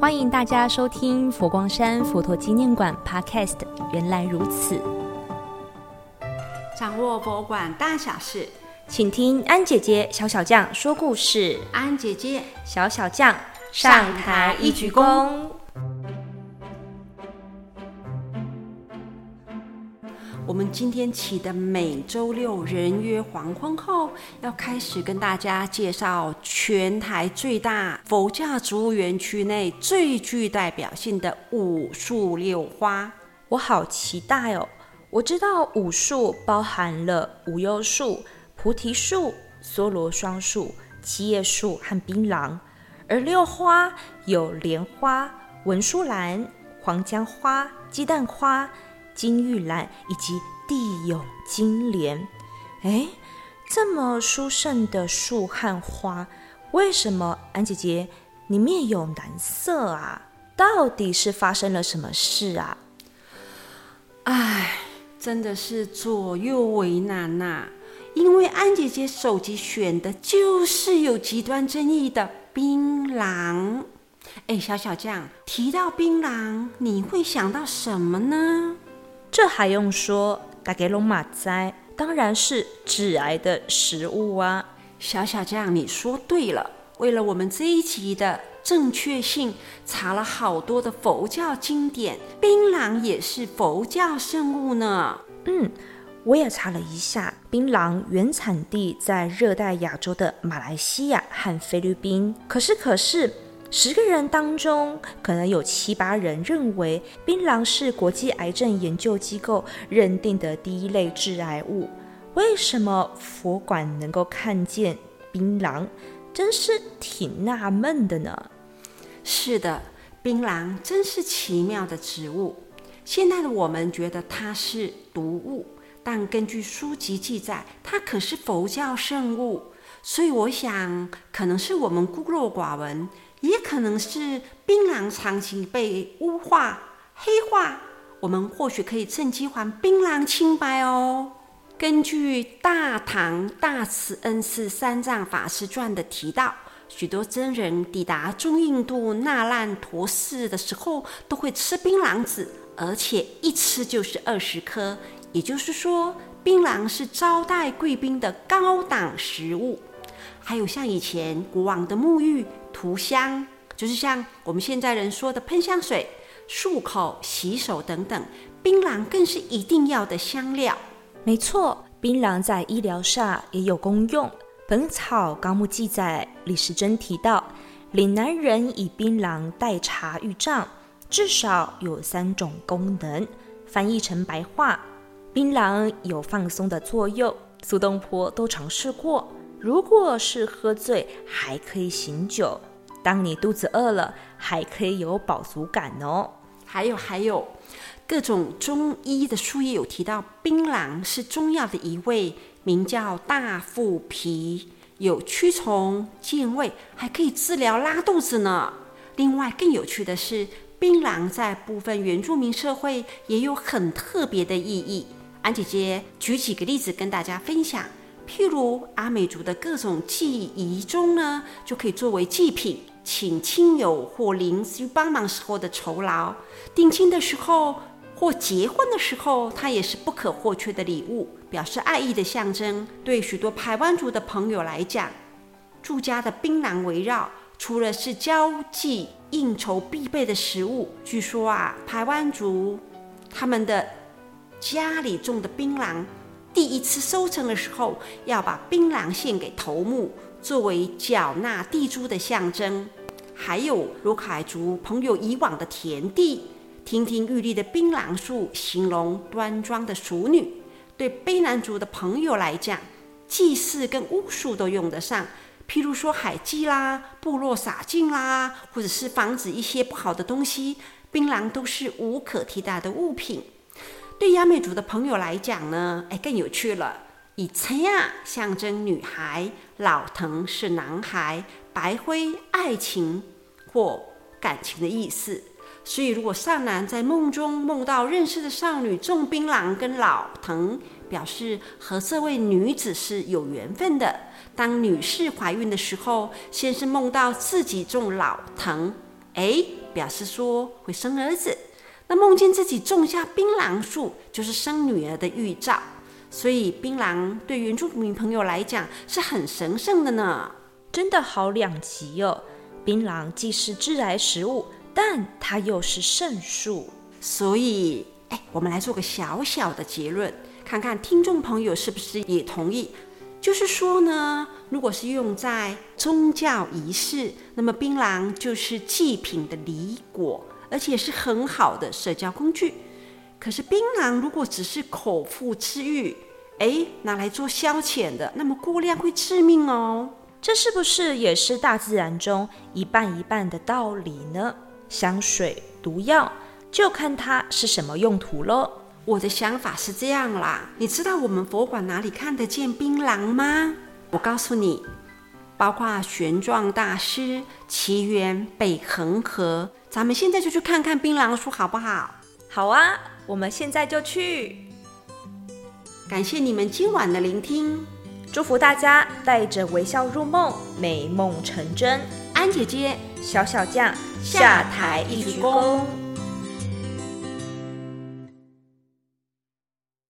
欢迎大家收听佛光山佛陀纪念馆 Podcast。原来如此，掌握博物馆大小事，请听安姐姐小小将说故事。安姐姐小小将上台一鞠躬。我们今天起的每周六人约黄昏后，要开始跟大家介绍全台最大佛教植物园区内最具代表性的五树六花。我好期待哦！我知道五树包含了无忧树、菩提树、梭罗双树、七叶树和槟榔，而六花有莲花、文殊兰、黄姜花、鸡蛋花。金玉兰以及地涌金莲，哎，这么殊胜的树和花，为什么安姐姐你面有难色啊？到底是发生了什么事啊？哎，真的是左右为难呐！因为安姐姐手机选的就是有极端争议的槟榔。哎，小小将提到槟榔，你会想到什么呢？这还用说？打给龙马哉，当然是致癌的食物啊！小小将，你说对了。为了我们这一集的正确性，查了好多的佛教经典，槟榔也是佛教圣物呢。嗯，我也查了一下，槟榔原产地在热带亚洲的马来西亚和菲律宾。可是，可是。十个人当中，可能有七八人认为槟榔是国际癌症研究机构认定的第一类致癌物。为什么佛馆能够看见槟榔？真是挺纳闷的呢。是的，槟榔真是奇妙的植物。现在的我们觉得它是毒物，但根据书籍记载，它可是佛教圣物。所以我想，可能是我们孤陋寡闻。也可能是槟榔长期被污化、黑化，我们或许可以趁机还槟榔清白哦。根据《大唐大慈恩寺三藏法师传》的提到，许多僧人抵达中印度那烂陀寺的时候，都会吃槟榔籽，而且一吃就是二十颗。也就是说，槟榔是招待贵宾的高档食物。还有像以前国王的沐浴。涂香就是像我们现在人说的喷香水、漱口、洗手等等，槟榔更是一定要的香料。没错，槟榔在医疗上也有功用。《本草纲目》记载，李时珍提到，岭南人以槟榔代茶御帐，至少有三种功能。翻译成白话，槟榔有放松的作用，苏东坡都尝试过。如果是喝醉，还可以醒酒；当你肚子饿了，还可以有饱足感哦。还有还有，各种中医的书也有提到，槟榔是中药的一味，名叫大腹皮，有驱虫、健胃，还可以治疗拉肚子呢。另外，更有趣的是，槟榔在部分原住民社会也有很特别的意义。安姐姐举几个例子跟大家分享。譬如阿美族的各种祭仪中呢，就可以作为祭品，请亲友或邻居帮忙时候的酬劳；定亲的时候或结婚的时候，它也是不可或缺的礼物，表示爱意的象征。对许多排湾族的朋友来讲，住家的槟榔围绕，除了是交际应酬必备的食物，据说啊，排湾族他们的家里种的槟榔。第一次收成的时候，要把槟榔献给头目，作为缴纳地租的象征。还有如凯族朋友以往的田地，亭亭玉立的槟榔树，形容端庄的淑女。对卑南族的朋友来讲，祭祀跟巫术都用得上。譬如说海祭啦、部落洒净啦，或者是防止一些不好的东西，槟榔都是无可替代的物品。对亚美族的朋友来讲呢，哎，更有趣了。以青啊象征女孩，老藤是男孩，白灰爱情或感情的意思。所以，如果少男在梦中梦到认识的少女种槟榔跟老藤，表示和这位女子是有缘分的。当女士怀孕的时候，先是梦到自己种老藤，哎，表示说会生儿子。那梦见自己种下槟榔树，就是生女儿的预兆。所以，槟榔对原住民朋友来讲是很神圣的呢。真的好两极哦！槟榔既是致癌食物，但它又是圣树。所以，哎，我们来做个小小的结论，看看听众朋友是不是也同意。就是说呢，如果是用在宗教仪式，那么槟榔就是祭品的礼果。而且是很好的社交工具。可是槟榔如果只是口腹之欲，哎，拿来做消遣的，那么过量会致命哦。这是不是也是大自然中一半一半的道理呢？香水、毒药，就看它是什么用途喽。我的想法是这样啦，你知道我们佛馆哪里看得见槟榔吗？我告诉你。包括玄奘大师、奇缘北恒河，咱们现在就去看看槟榔树，好不好？好啊，我们现在就去。感谢你们今晚的聆听，祝福大家带着微笑入梦，美梦成真。安姐姐，小小将下台一鞠躬。